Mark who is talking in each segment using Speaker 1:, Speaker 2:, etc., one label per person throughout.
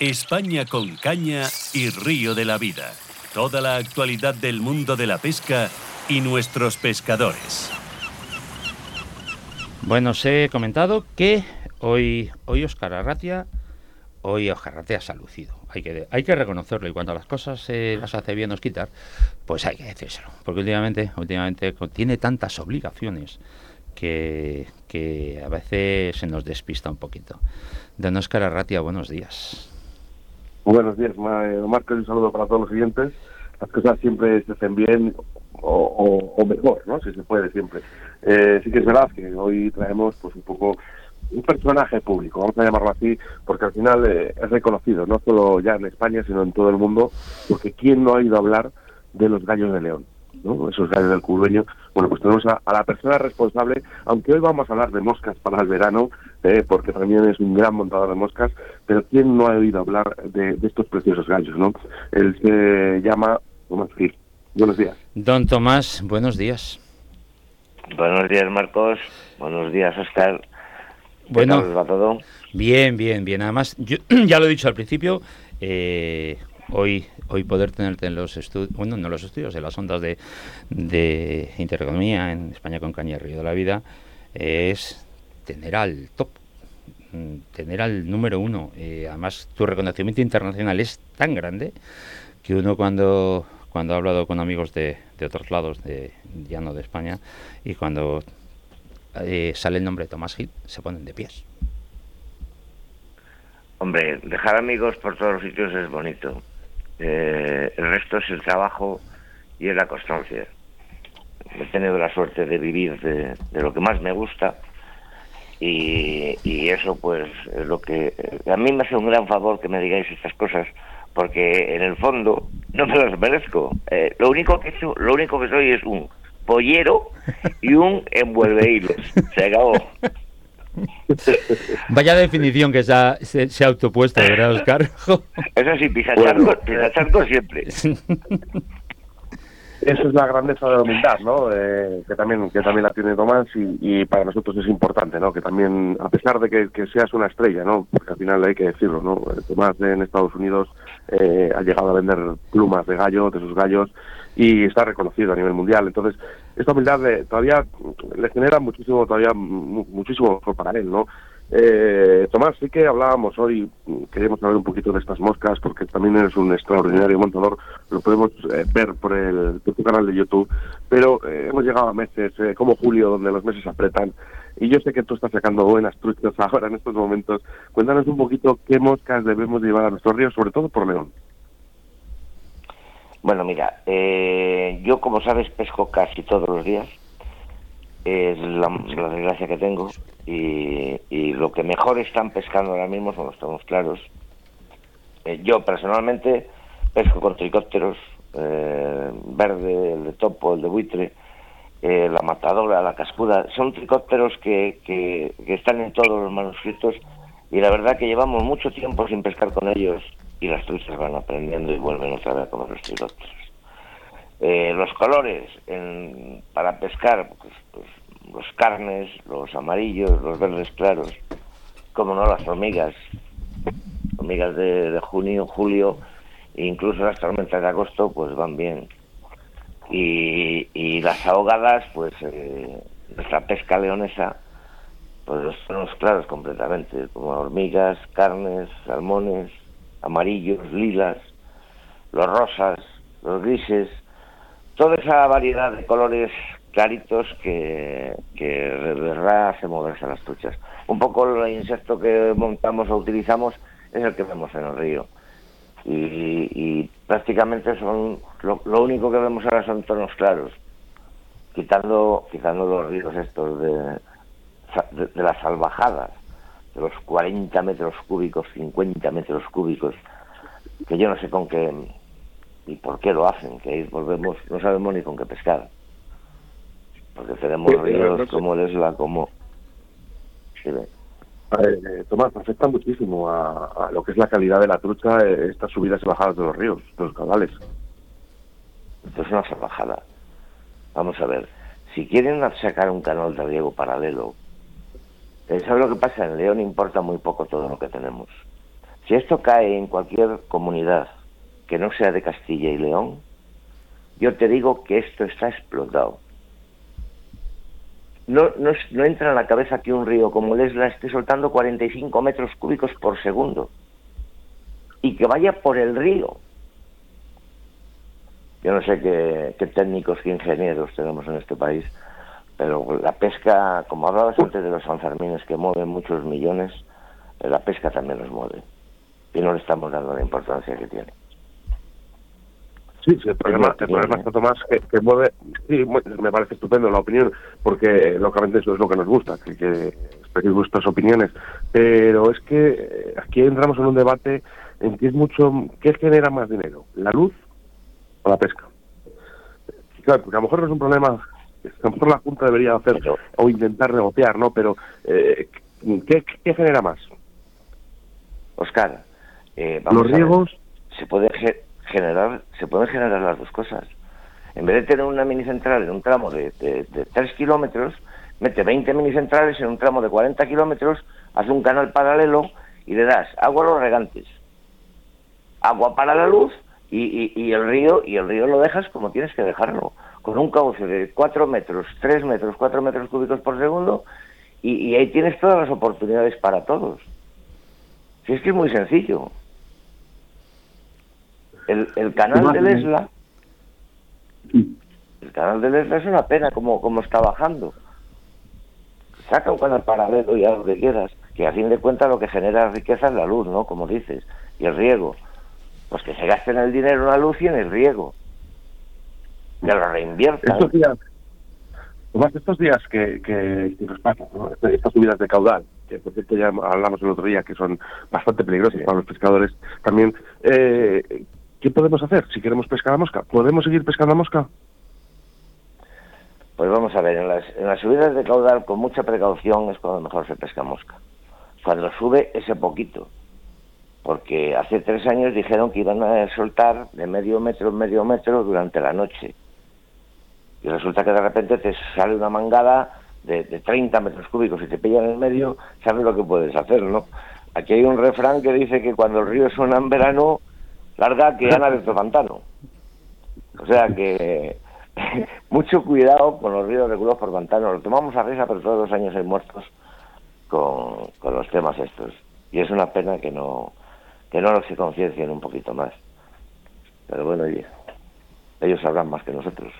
Speaker 1: España con caña y río de la vida. Toda la actualidad del mundo de la pesca y nuestros pescadores.
Speaker 2: Bueno, os he comentado que hoy, hoy Oscar Arratia, hoy Oscar Arratia ha lucido. Hay que, hay que reconocerlo y cuando las cosas se las hace bien nos quitar, pues hay que decírselo. Porque últimamente, últimamente tiene tantas obligaciones que, que a veces se nos despista un poquito. Don Oscar Arratia, buenos días.
Speaker 3: Buenos días, eh, Marcos, un saludo para todos los siguientes. Las cosas siempre se hacen bien o, mejor, ¿no? Si se puede siempre. Eh, sí que es verdad que hoy traemos pues un poco un personaje público, vamos a llamarlo así, porque al final eh, es reconocido, no solo ya en España, sino en todo el mundo, porque ¿quién no ha oído hablar de los gallos de León? esos gallos del cubeño. Bueno, pues tenemos a, la persona responsable, aunque hoy vamos a hablar de moscas para el verano, eh, porque también es un gran montador de moscas, pero ¿quién no ha oído hablar de, estos preciosos gallos? ¿no? Él se llama Tomás Gil. Buenos días.
Speaker 2: Don Tomás, buenos días.
Speaker 4: Buenos días, Marcos. Buenos días, Oscar.
Speaker 2: Bueno, va todo? Bien, bien, bien. Además, yo ya lo he dicho al principio, eh, hoy hoy poder tenerte en los estudios, bueno, no los estudios, en las ondas de, de Intereconomía en España con Caña Río de la Vida, es tener al top, mm, tener al número uno. Eh, además, tu reconocimiento internacional es tan grande que uno cuando, cuando ha hablado con amigos de, de otros lados, de, ya no de España, y cuando eh, sale el nombre de Tomás Gil, se ponen de pies.
Speaker 4: Hombre, dejar amigos por todos los sitios es bonito. Eh, el resto es el trabajo y es la constancia. He tenido la suerte de vivir de, lo que más me gusta y, eso pues es lo que a mí me hace un gran favor que me digáis estas cosas porque en el fondo no me las merezco. Eh, lo único que lo único que soy es un pollero y un envuelve hilos. Se acabó.
Speaker 2: Vaya definición que se ha, se, autopuesto, ¿verdad, Oscar?
Speaker 4: Eso sí, pisa charco, siempre.
Speaker 3: Eso es la grandeza de la humildad, ¿no? Eh, que también que también la tiene Tomás y, para nosotros es importante, ¿no? Que también, a pesar de que, seas una estrella, ¿no? Porque al final hay que decirlo, ¿no? Eh, Tomás en Estados Unidos eh, ha llegado a vender plumas de gallo, de sus gallos, y está reconocido a nivel mundial. Entonces, esta humildad todavía le genera muchísimo, todavía muchísimo para él, ¿no? Eh, Tomás, sí que hablábamos hoy, queríamos hablar un poquito de estas moscas, porque también eres un extraordinario montador, lo podemos eh, ver por, el, tu canal de YouTube, pero eh, hemos llegado a meses eh, como julio, donde los meses apretan, y yo sé que tú estás sacando buenas truchas ahora en estos momentos. Cuéntanos un poquito qué moscas debemos llevar a nuestros ríos, sobre todo por León.
Speaker 4: Bueno, mira, yo como sabes pesco casi todos los días, es la, desgracia que tengo, y, lo que mejor están pescando ahora mismo son los claros. Eh, yo personalmente pesco con tricópteros, eh, verde, el de topo, el de buitre, la matadora, la cascuda, son tricópteros que, que están en todos los manuscritos y la verdad que llevamos mucho tiempo sin pescar con ellos y las truchas van aprendiendo y vuelven otra vez a comer los trilópteros. Eh, los colores para pescar, pues, pues, los carnes, los amarillos, los verdes claros, como no las hormigas, hormigas de, junio, julio, e incluso las tormentas de agosto, pues van bien. Y, las ahogadas, pues eh, nuestra pesca leonesa, pues los tenemos claros completamente, como hormigas, carnes, salmones, amarillos, lilas, los rosas, los grises, toda esa variedad de colores claritos que, que de moverse las truchas. Un poco el insecto que montamos o utilizamos es el que vemos en el río. Y, prácticamente son lo, único que vemos ahora son tonos claros, quitando, quitando los ríos estos de las salvajadas de los 40 metros cúbicos, 50 metros cúbicos, que yo no sé con qué y por qué lo hacen, que ahí volvemos, no sabemos ni con qué pescar. Porque tenemos ríos como el Esla, como...
Speaker 3: Eh, Tomás, afecta muchísimo a, lo que es la calidad de la trucha eh, estas subidas y bajadas de los ríos, de los caudales.
Speaker 4: Esto es una salvajada. Vamos a ver, si quieren sacar un canal de riego paralelo, eh, ¿Sabes lo que pasa? En León importa muy poco todo lo que tenemos. Si esto cae en cualquier comunidad que no sea de Castilla y León, yo te digo que esto está explotado. No, no, entra en la cabeza que un río como el Esla esté soltando 45 metros cúbicos por segundo y que vaya por el río. Yo no sé qué, qué técnicos, qué ingenieros tenemos en este país, pero la pesca, como hablabas antes de los sanfermines que mueven muchos millones, la pesca también los mueve y no le estamos dando la importancia que tiene.
Speaker 3: Sí, sí, el problema, el problema es tanto más que, mueve, sí, me parece estupendo la opinión, porque lógicamente eso es lo que nos gusta, que, que vuestras opiniones, pero es que eh, aquí entramos en un debate en que es mucho, ¿qué genera más dinero? ¿La luz o la pesca? Claro, porque a lo mejor no es un problema, a lo mejor la Junta debería hacer o intentar negociar, ¿no? Pero, eh, ¿qué, ¿qué genera más?
Speaker 4: Oscar,
Speaker 3: eh, los riegos
Speaker 4: se puede generar se pueden generar las dos cosas. En vez de tener una mini central en un tramo de, de, 3 kilómetros mete 20 mini centrales en un tramo de 40 kilómetros hace un canal paralelo y le das agua a los regantes. Agua para la luz y, y, el río y el río lo dejas como tienes que dejarlo. Con un cauce de 4 metros 3 metros 4 metros cúbicos por segundo y, y ahí tienes todas las oportunidades para todos. Si es que es muy sencillo el, canal de Lesla, el canal de Lesla es una pena como, como está bajando. Saca un canal paralelo y haz lo que quieras, que a fin de cuentas lo que genera riqueza es la luz, ¿no? Como dices, y el riego. Pues que se gasten el dinero en la luz y en el riego. Que lo reinviertan.
Speaker 3: Estos días, estos días que, que, nos pasan, estas subidas de caudal, que por cierto ya hablamos el otro día que son bastante peligrosas para los pescadores, también, eh, ¿qué podemos hacer si queremos pescar a mosca? ¿Podemos seguir pescando a mosca?
Speaker 4: Pues vamos a ver, en las, en las subidas de caudal con mucha precaución es cuando mejor se pesca mosca. Cuando sube ese poquito. Porque hace tres años dijeron que iban a soltar de medio metro en medio metro durante la noche. Y resulta que de repente te sale una mangada de, de 30 metros cúbicos y te pillan en el medio, sabes lo que puedes hacer, ¿no? Aquí hay un refrán que dice que cuando el río suena en verano, larga que Ana de Pantano. O sea que mucho cuidado con los ríos regulados por pantano. Lo tomamos a risa, pero todos los años hay muertos con, con los temas estos. Y es una pena que no que no se conciencien un poquito más. Pero bueno, ellos sabrán más que nosotros.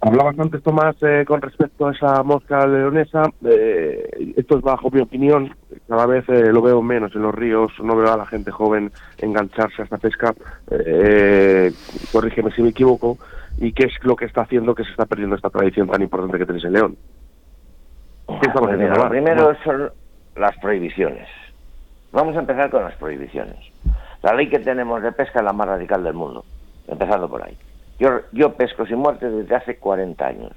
Speaker 3: Hablabas antes, Tomás, eh, con respecto a esa mosca leonesa. Eh, esto es bajo mi opinión. Cada vez eh, lo veo menos en los ríos. No veo a la gente joven engancharse a esta pesca. corrígeme si me equivoco. ¿Y qué es lo que está haciendo que se está perdiendo esta tradición tan importante que tenéis en León?
Speaker 4: lo primero son las prohibiciones. Vamos a empezar con las prohibiciones. La ley que tenemos de pesca es la más radical del mundo. Empezando por ahí. Yo, yo pesco sin muerte desde hace 40 años.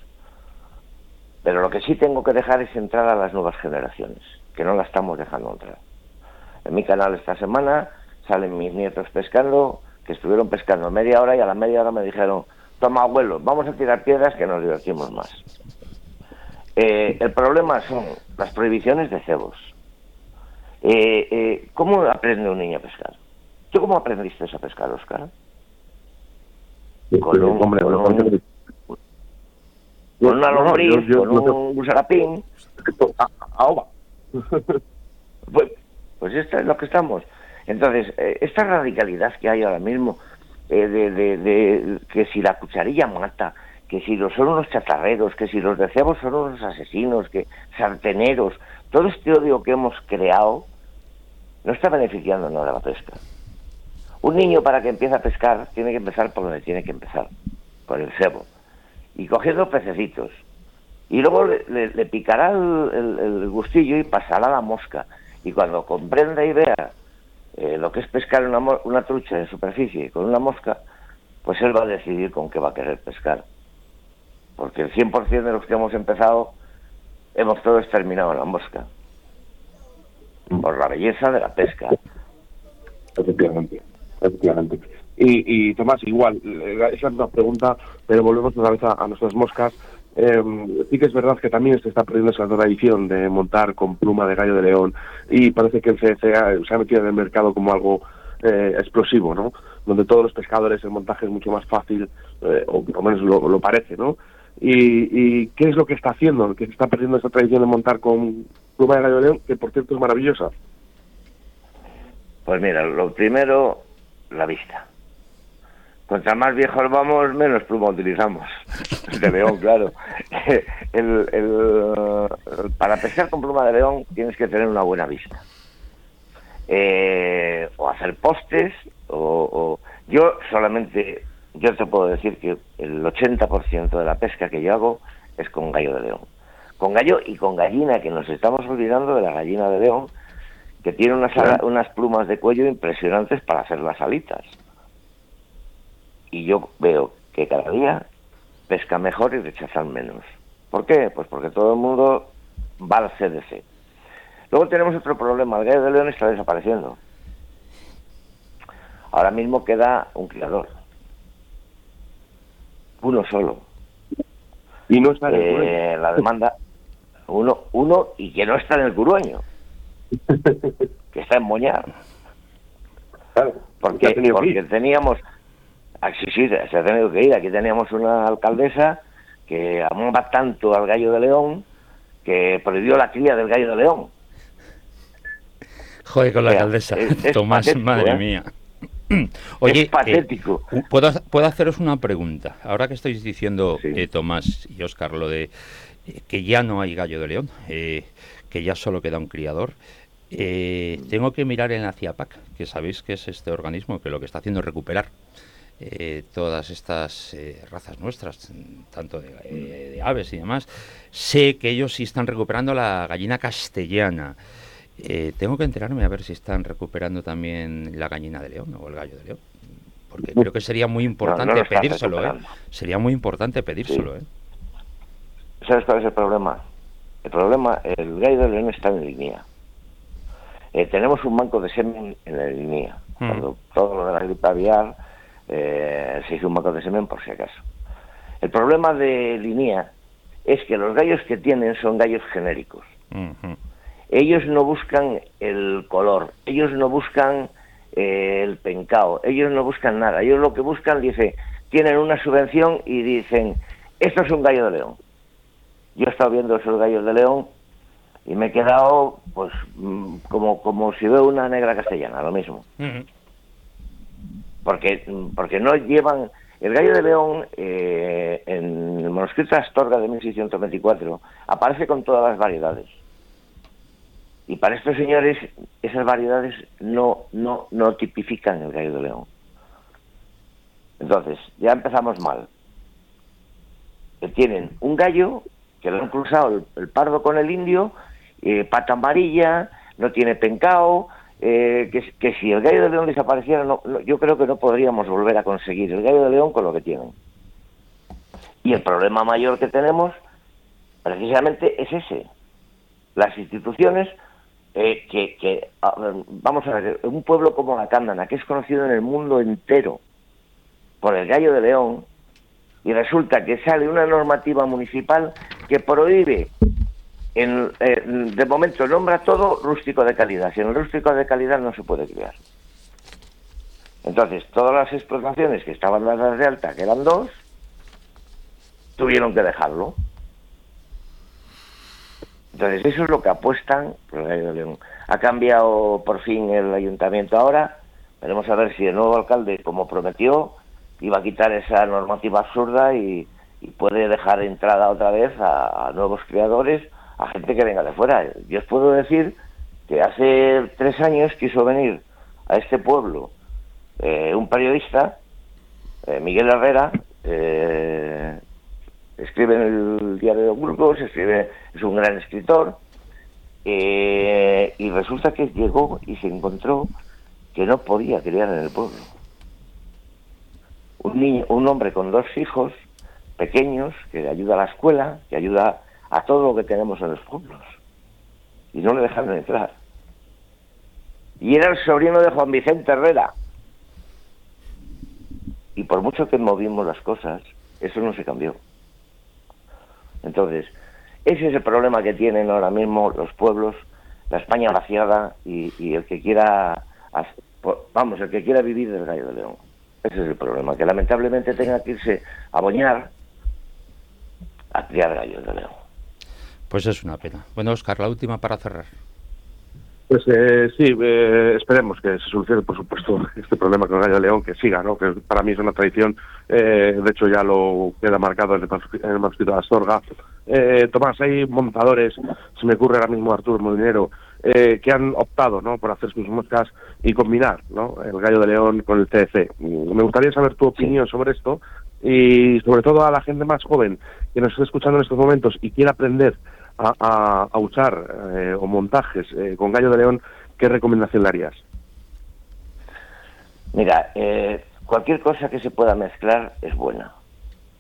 Speaker 4: Pero lo que sí tengo que dejar es entrar a las nuevas generaciones, que no la estamos dejando entrar. En mi canal esta semana salen mis nietos pescando, que estuvieron pescando media hora y a la media hora me dijeron, toma abuelo, vamos a tirar piedras que nos divertimos más. Eh, el problema son las prohibiciones de cebos. Eh, eh, ¿Cómo aprende un niño a pescar? ¿Tú cómo aprendiste a pescar, Oscar? con un, hombre, con, un, con una lombriz, con un busarapín. pues, pues esto es lo que estamos. Entonces, eh, esta radicalidad que hay ahora mismo, eh, de, de, de, que si la cucharilla mata, que si los son unos chatarreros, que si los deseamos son unos asesinos, que sarteneros, todo este odio que hemos creado no está beneficiando nada a la pesca. Un niño para que empiece a pescar tiene que empezar por donde tiene que empezar, con el cebo, y cogiendo pececitos. Y luego le, picará el, gustillo y pasará la mosca. Y cuando comprenda y vea eh, lo que es pescar una, una trucha en superficie con una mosca, pues él va a decidir con qué va a querer pescar. Porque el 100% de los que hemos empezado, hemos todos terminado en la mosca. Por la belleza de la pesca.
Speaker 3: Efectivamente efectivamente. Y, y Tomás, igual, esa es una pregunta, pero volvemos otra vez a, nuestras moscas. Em, sí que es verdad que también se está perdiendo esa tradición de montar con pluma de gallo de león y parece que el CCA se ha metido en el mercado como algo eh, explosivo, ¿no? Donde todos los pescadores el montaje es mucho más fácil, eh, o por lo menos lo, parece, ¿no? Y, qué es lo que está haciendo? Que se está perdiendo esa tradición de montar con pluma de gallo de león, que por cierto es maravillosa.
Speaker 4: Pues mira, lo primero, la vista. Contra más viejos vamos, menos pluma utilizamos. De león, claro. El, para pescar con pluma de león tienes que tener una buena vista. Eh, o hacer postes, o, Yo solamente, yo te puedo decir que el 80% de la pesca que yo hago es con gallo de león. Con gallo y con gallina, que nos estamos olvidando de la gallina de león, que tiene unas, unas plumas de cuello impresionantes para hacer las alitas y yo veo que cada día pesca mejor y rechazan menos. ¿Por qué? Pues porque todo el mundo va al CDC. Luego tenemos otro problema, el gallo de león está desapareciendo. Ahora mismo queda un criador. Uno solo.
Speaker 3: Y no está en
Speaker 4: el eh, La demanda, uno, uno y que no está en el curueño. que está en Moñar. Claro, porque, porque teníamos Ah, sí, sí, se ha tenido que ir. Aquí teníamos una alcaldesa que amaba tanto al gallo de león que prohibió la cría del gallo de león.
Speaker 2: Joder, con la alcaldesa. Tomás, madre ¿eh? mía. Oye,
Speaker 4: es patético.
Speaker 2: ¿puedo, ¿puedo, haceros una pregunta? Ahora que estáis diciendo, eh, Tomás y Oscar, lo de eh, que ya no hay gallo de león, que ya solo queda un criador, tengo que mirar en la CIAPAC, que sabéis que es este organismo que lo que está haciendo es recuperar eh, todas estas eh, razas nuestras, tanto eh, de, aves y demás, sé que ellos sí están recuperando la gallina castellana. tengo que enterarme a ver si están recuperando también la gallina de león o el gallo de león. Porque creo que sería muy importante pedírselo, Sería muy importante pedírselo,
Speaker 4: ¿Sabes cuál es el problema? El problema, el gallo de león está en línea. tenemos un banco de semen en la línea. Mm. Cuando todo lo de la gripe aviar eh, se hizo un banco de semen por si acaso. El problema de línea es que los gallos que tienen son gallos genéricos. Ellos no buscan el color, ellos no buscan eh, el pencao, ellos no buscan nada. Ellos lo que buscan, dice, tienen una subvención y dicen, esto es un gallo de león. Yo he estado viendo esos gallos de león y me he quedado, pues, mm, como, como si veo una negra castellana, lo mismo porque, porque no llevan... El gallo de león, eh, en el manuscrito Astorga de 1624, aparece con todas las variedades. Y para estos señores, esas variedades no, no, no tipifican el gallo de león. Entonces, ya empezamos mal. Que tienen un gallo, que lo han cruzado el, pardo con el indio, eh, pata amarilla, no tiene pencao, eh, que, si el gallo de león desapareciera, yo creo que no podríamos volver a conseguir el gallo de león con lo que tienen. Y el problema mayor que tenemos, precisamente, es ese. Las instituciones eh, que, vamos a ver, un pueblo como la Cándana, que es conocido en el mundo entero por el gallo de león, y resulta que sale una normativa municipal que prohíbe eh, de momento nombra todo rústico de calidad. Si en el rústico de calidad no se puede criar. Entonces, todas las explotaciones que estaban dadas de alta, que eran dos, tuvieron que dejarlo. Entonces, eso es lo que apuestan Ha cambiado por fin el ayuntamiento ahora. Veremos a ver si el nuevo alcalde, como prometió, iba a quitar esa normativa absurda y, puede dejar entrada otra vez a nuevos criadores a gente que venga de fuera. Yo os puedo decir que hace tres años quiso venir a este pueblo eh, un periodista, eh, Miguel Herrera, eh, escribe en el diario de Burgos, escribe, es un gran escritor, y resulta que llegó y se encontró que no podía criar en el pueblo. Un, niño, un hombre con dos hijos pequeños que ayuda a la escuela, que ayuda a todo lo que tenemos en los pueblos. Y no le dejaron entrar. Y era el sobrino de Juan Vicente Herrera. Y por mucho que movimos las cosas, eso no se cambió. Entonces, ese es el problema que tienen ahora mismo los pueblos, la España vaciada y, y el que quiera, vamos, el que quiera vivir del gallo de león. Ese es el problema, que lamentablemente tenga que irse a boñar a criar gallos de león.
Speaker 2: Pues es una pena. Bueno, Oscar, la última para cerrar.
Speaker 3: Pues eh, sí, eh, esperemos que se solucione, por supuesto, este problema con el gallo león, que siga, ¿no? que para mí es una tradición, eh, de hecho ya lo queda marcado en el, manuscrito de Astorga. Tomás, hay montadores, se me ocurre ahora mismo Arturo Molinero, que han optado ¿no? por hacer sus moscas y combinar ¿no? el gallo de león con el TF. Me gustaría saber tu opinión sobre esto y sobre todo a la gente más joven que nos está escuchando en estos momentos y quiere aprender a, usar eh, o montajes eh, con gallo de león, ¿qué recomendación le harías?
Speaker 4: Mira, eh, cualquier cosa que se pueda mezclar es buena.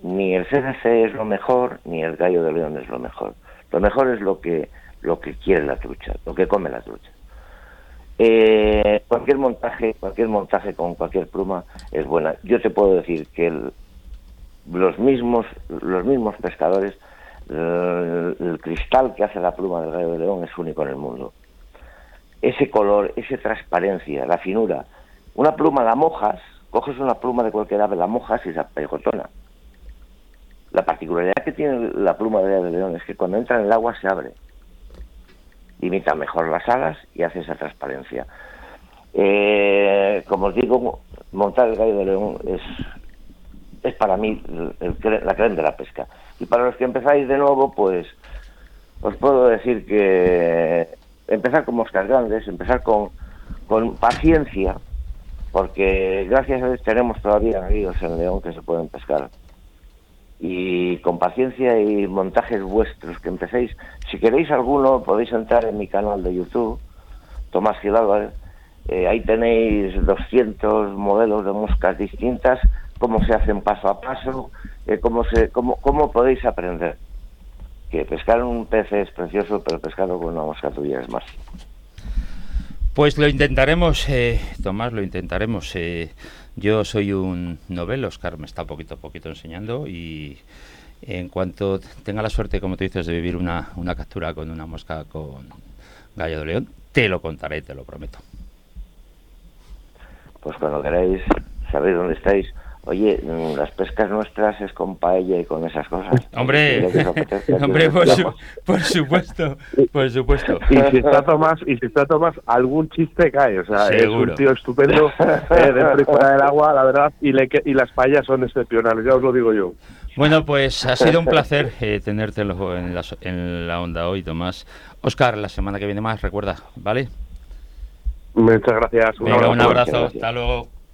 Speaker 4: Ni el CDC es lo mejor, ni el gallo de león es lo mejor. Lo mejor es lo que lo que quiere la trucha, lo que come la trucha. cualquier montaje, cualquier montaje con cualquier pluma es buena. Yo te puedo decir que los mismos los mismos pescadores el, cristal que hace la pluma del gallo de león es único en el mundo. Ese color, esa transparencia, la finura. Una pluma la mojas, coges una pluma de cualquier ave, la mojas y se apegotona. La particularidad que tiene la pluma del gallo de león es que cuando entra en el agua se abre. Limita mejor las alas y hace esa transparencia. Eh, como os digo, montar el gallo de león es, es para mí la creen de la pesca. Y para los que empezáis de nuevo, pues os puedo decir que empezar con moscas grandes, empezar con, con paciencia, porque gracias a Dios tenemos todavía ríos en León que se pueden pescar. Y con paciencia y montajes vuestros que empecéis, si queréis alguno podéis entrar en mi canal de YouTube, Tomás Gil eh, ahí tenéis 200 modelos de moscas distintas, cómo se hacen paso a paso, eh, cómo, se, cómo, cómo podéis aprender. Que pescar un pez es precioso, pero pescarlo con una mosca tuya es más.
Speaker 2: Pues lo intentaremos, eh, Tomás, lo intentaremos. Eh, yo soy un novel, Oscar me está poquito a poquito enseñando y en cuanto tenga la suerte, como tú dices, de vivir una, una captura con una mosca con gallo de león, te lo contaré, te lo prometo.
Speaker 4: Pues cuando queráis, sabéis dónde estáis. Oye, mm, las pescas nuestras es con paella y con esas cosas.
Speaker 2: Hombre, hombre por, supuesto, por supuesto.
Speaker 3: Y si está Tomás, y si está Tomás, algún chiste cae. O sea, es un tío estupendo eh, dentro y fuera del agua, la verdad, y, le, y las paellas son excepcionales, ya os lo digo yo.
Speaker 2: Bueno, pues ha sido un placer eh, tenerte en, la, en la onda hoy, Tomás. Oscar, la semana que viene más, recuerda, ¿vale?
Speaker 3: Muchas gracias.
Speaker 2: Un abrazo, un abrazo. hasta luego.